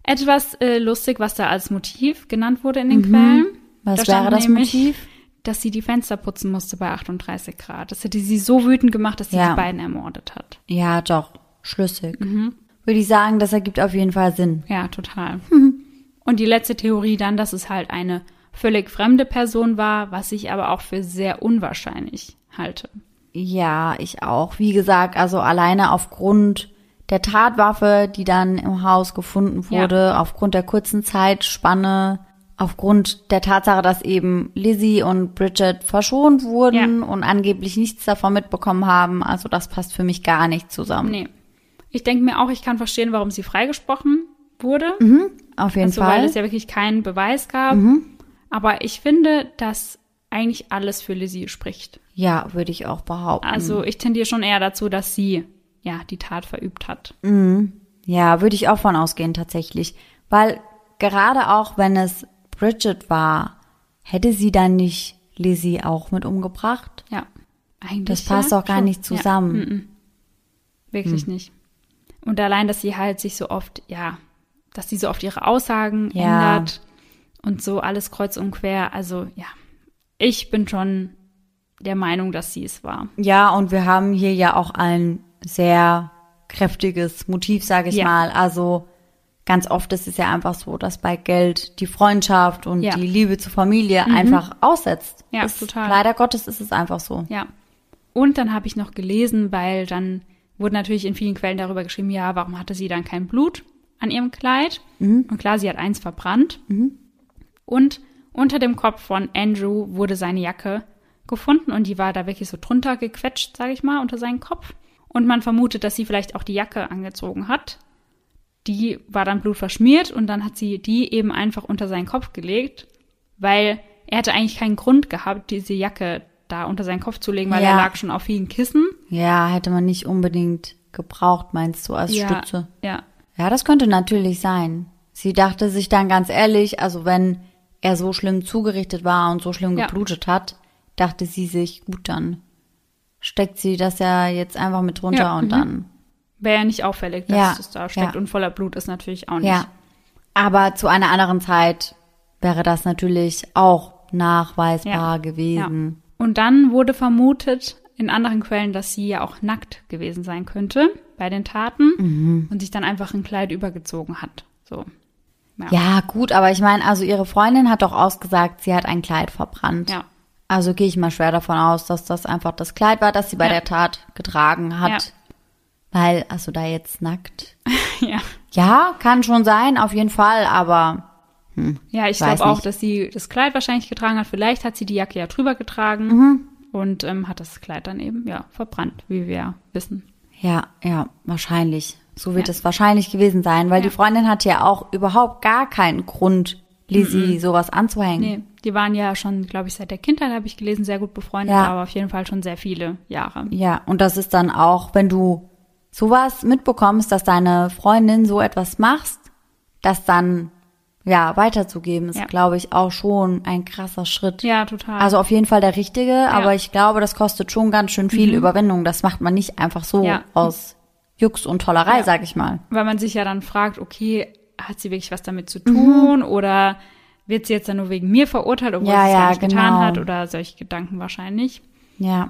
S1: etwas äh, lustig, was da als Motiv genannt wurde in den Quellen.
S2: Mhm. Was
S1: Da
S2: wäre das
S1: nämlich,
S2: Motiv?
S1: Dass sie die Fenster putzen musste bei 38 Grad. Das hätte sie so wütend gemacht, dass sie
S2: Ja.
S1: die beiden ermordet hat.
S2: Ja, doch. Schlüssig.
S1: Mhm.
S2: Würde ich sagen, das ergibt auf jeden Fall Sinn.
S1: Ja, total. Und die letzte Theorie dann, dass es halt eine völlig fremde Person war, was ich aber auch für sehr unwahrscheinlich halte.
S2: Ja, ich auch. Wie gesagt, also alleine aufgrund der Tatwaffe, die dann im Haus gefunden wurde, aufgrund der kurzen Zeitspanne, aufgrund der Tatsache, dass eben Lizzie und Bridget verschont wurden
S1: Ja.
S2: und angeblich nichts davon mitbekommen haben. Also das passt für mich gar nicht zusammen.
S1: Nee. Ich denke mir auch, ich kann verstehen, warum sie freigesprochen wurde.
S2: Auf jeden
S1: Also,
S2: Fall. Mhm.
S1: weil es ja wirklich keinen Beweis gab. Aber ich finde, dass eigentlich alles für Lizzie spricht.
S2: ja, würde ich auch behaupten.
S1: Also ich tendiere schon eher dazu, dass sie ja die Tat verübt hat.
S2: Ja, würde ich auch von ausgehen tatsächlich. Weil gerade auch wenn es Bridget war, hätte sie dann nicht Lizzie auch mit umgebracht?
S1: Ja. Eigentlich.
S2: Das passt
S1: ja,
S2: auch gar
S1: schon.
S2: nicht zusammen.
S1: Ja. mm, mm. Wirklich nicht. Und allein, dass sie halt sich so oft, ja, dass sie so oft ihre Aussagen
S2: Ja.
S1: ändert und so alles kreuz und quer. Also ja, ich bin schon der Meinung, dass sie es war.
S2: Ja, und wir haben hier ja auch ein sehr kräftiges Motiv, sage ich
S1: Ja.
S2: mal. Also ganz oft ist es ja einfach so, dass bei Geld die Freundschaft und
S1: Ja. Mhm.
S2: die Liebe zur Familie einfach aussetzt.
S1: Ja,
S2: ist,
S1: total.
S2: Leider Gottes ist es einfach so.
S1: Ja. Und dann habe ich noch gelesen, weil dann wurde natürlich in vielen Quellen darüber geschrieben, ja, warum hatte sie dann kein Blut an ihrem Kleid? Und klar, sie hat eins verbrannt. Und unter dem Kopf von Andrew wurde seine Jacke gefunden und die war da wirklich so drunter gequetscht, sage ich mal, unter seinen Kopf. Und man vermutet, dass sie vielleicht auch die Jacke angezogen hat. Die war dann blutverschmiert und dann hat sie die eben einfach unter seinen Kopf gelegt, weil er hatte eigentlich keinen Grund gehabt, diese Jacke da unter seinen Kopf zu legen, weil
S2: Ja.
S1: er lag schon auf vielen Kissen.
S2: Ja, hätte man nicht unbedingt gebraucht, meinst du, als
S1: ja,
S2: Stütze?
S1: Ja,
S2: Ja, das könnte natürlich sein. Sie dachte sich dann ganz ehrlich, also wenn er so schlimm zugerichtet war und so schlimm
S1: Ja.
S2: geblutet hat, dachte sie sich, gut, dann steckt sie das ja jetzt einfach mit runter
S1: Ja,
S2: und
S1: mhm.
S2: dann.
S1: wäre ja nicht auffällig, dass
S2: Ja,
S1: es da steckt
S2: ja.
S1: und voller Blut ist natürlich auch nicht.
S2: Ja. Aber zu einer anderen Zeit wäre das natürlich auch nachweisbar
S1: Ja.
S2: gewesen.
S1: Und dann wurde vermutet in anderen Quellen, dass sie ja auch nackt gewesen sein könnte bei den Taten
S2: Mhm.
S1: und sich dann einfach ein Kleid übergezogen hat. So. Ja.
S2: Ja, gut, aber ich meine, also ihre Freundin hat doch ausgesagt, sie hat ein Kleid verbrannt.
S1: Ja.
S2: Also gehe ich mal schwer davon aus, dass das einfach das Kleid war, das sie bei
S1: Ja.
S2: der Tat getragen hat.
S1: Ja.
S2: Weil, also da jetzt nackt.
S1: ja.
S2: Ja, kann schon sein, auf jeden Fall, aber
S1: Ja, ich glaube auch, dass sie das Kleid wahrscheinlich getragen hat. Vielleicht hat sie die Jacke ja drüber getragen
S2: Mhm.
S1: und ähm, hat das Kleid dann eben ja verbrannt, wie wir wissen.
S2: ja, ja, wahrscheinlich. So wird
S1: Ja.
S2: es wahrscheinlich gewesen sein, weil
S1: Ja.
S2: die Freundin hatte ja auch überhaupt gar keinen Grund, Lizzie sowas anzuhängen.
S1: Nee, die waren ja schon, glaube ich, seit der Kindheit, habe ich gelesen, sehr gut befreundet,
S2: Ja.
S1: aber auf jeden Fall schon sehr viele Jahre.
S2: Ja, und das ist dann auch, wenn du sowas mitbekommst, dass deine Freundin so etwas machst, das dann ja weiterzugeben, ist,
S1: Ja.
S2: glaube ich, auch schon ein krasser Schritt.
S1: Ja, total.
S2: Also auf jeden Fall der richtige, aber ich glaube, das kostet schon ganz schön viel Überwindung. Das macht man nicht einfach so
S1: Mhm. Ja.
S2: aus Jux und Tollerei,
S1: Ja.
S2: sag ich mal.
S1: Weil man sich ja dann fragt, okay, hat sie wirklich was damit zu tun oder wird sie jetzt dann nur wegen mir verurteilt, obwohl
S2: Ja,
S1: sie es
S2: ja,
S1: nicht getan
S2: genau.
S1: hat oder solche Gedanken wahrscheinlich.
S2: Ja.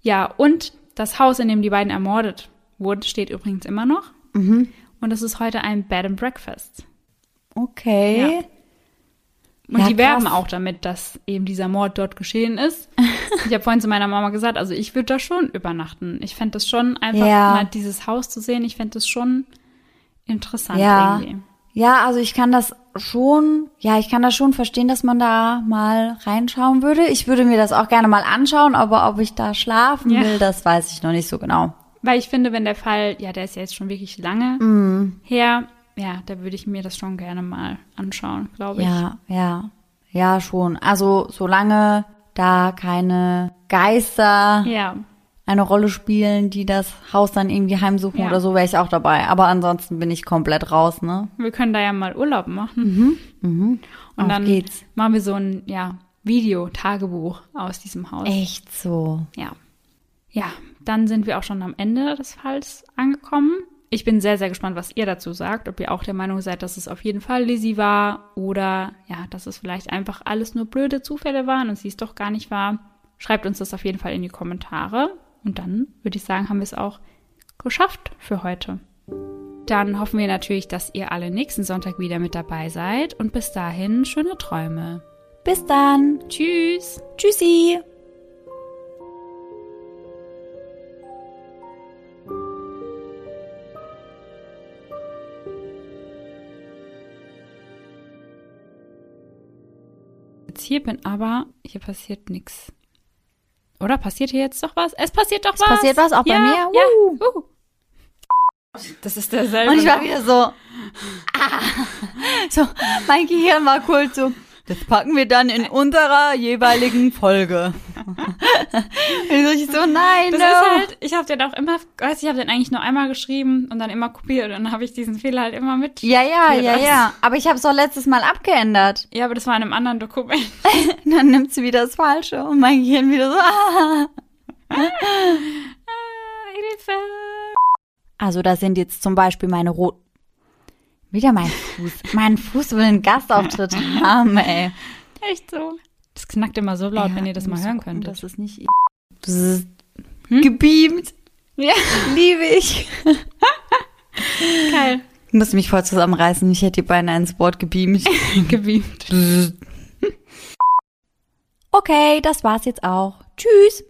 S1: Ja, und das Haus, in dem die beiden ermordet wurden, steht übrigens immer noch.
S2: Mhm.
S1: Und es ist heute ein Bed and Breakfast.
S2: Okay.
S1: Und
S2: Ja,
S1: die werben auch damit, dass eben dieser Mord dort geschehen ist. ich habe vorhin zu meiner Mama gesagt, also ich würde da schon übernachten. Ich fände das schon einfach
S2: Ja.
S1: mal dieses Haus zu sehen. Ich fände das schon interessant
S2: Ja.
S1: irgendwie.
S2: Ja, also ich kann das schon, ja, ich kann das schon verstehen, dass man da mal reinschauen würde. Ich würde mir das auch gerne mal anschauen, aber ob ich da schlafen
S1: Ja.
S2: will, das weiß ich noch nicht so genau.
S1: Weil ich finde, wenn der Fall, ja, der ist ja jetzt schon wirklich lange
S2: Mhm.
S1: her, ja, da würde ich mir das schon gerne mal anschauen, glaube ich.
S2: Ja, ja, ja, schon. Also solange da keine Geister
S1: Ja,
S2: eine Rolle spielen, die das Haus dann irgendwie heimsuchen
S1: Ja.
S2: oder so, wäre ich auch dabei. Aber ansonsten bin ich komplett raus, ne?
S1: wir können da ja mal Urlaub machen. Und
S2: Auf
S1: dann
S2: geht's.
S1: machen wir so ein, ja, Video-Tagebuch aus diesem Haus.
S2: Echt so.
S1: Ja. Ja, dann sind wir auch schon am Ende des Falls angekommen. Ich bin sehr, sehr gespannt, was ihr dazu sagt. Ob ihr auch der Meinung seid, dass es auf jeden Fall Lizzie war oder ja, dass es vielleicht einfach alles nur blöde Zufälle waren und sie es doch gar nicht war. Schreibt uns das auf jeden Fall in die Kommentare. Und dann würde ich sagen, haben wir es auch geschafft für heute. Dann hoffen wir natürlich, dass ihr alle nächsten Sonntag wieder mit dabei seid und bis dahin schöne Träume.
S2: Bis dann.
S1: Tschüss!
S2: Tschüssi.
S1: jetzt hier bin, aber hier passiert nichts. Oder passiert hier jetzt doch was? Es passiert doch
S2: Es
S1: was.
S2: passiert was, auch bei
S1: ja,
S2: mir?
S1: Ja.
S2: Wuhu.
S1: Wuhu. Das ist derselbe.
S2: Und ich war wieder so, ah. so, mein Gehirn war kurz so, das packen wir dann in unserer jeweiligen Folge. Und ich so, nein,
S1: Das
S2: no.
S1: ist halt, ich habe den auch immer, weiß ich habe den eigentlich nur einmal geschrieben und dann immer kopiert und dann habe ich diesen Fehler halt immer mit.
S2: ja, ja, ja,
S1: das.
S2: ja. Aber ich habe es doch letztes Mal abgeändert.
S1: Ja, aber das war in einem anderen Dokument.
S2: Dann nimmt sie wieder das Falsche und mein Gehirn wieder so, ah.
S1: Ah, Hilfe.
S2: Also da sind jetzt zum Beispiel meine roten. Wieder mein Fuß. mein Fuß will einen Gastauftritt haben, ey.
S1: Echt so. Das knackt immer so laut,
S2: Ja,
S1: wenn ihr das mal hören
S2: gucken,
S1: könntet.
S2: Das ist nicht. Bzzzt. Gebeamt.
S1: Ja,
S2: Liebe ich.
S1: geil.
S2: Ich muss mich voll zusammenreißen. Ich hätte die beinahe ins Wort gebeamt.
S1: Gebeamt.
S2: okay, das war's jetzt auch. Tschüss.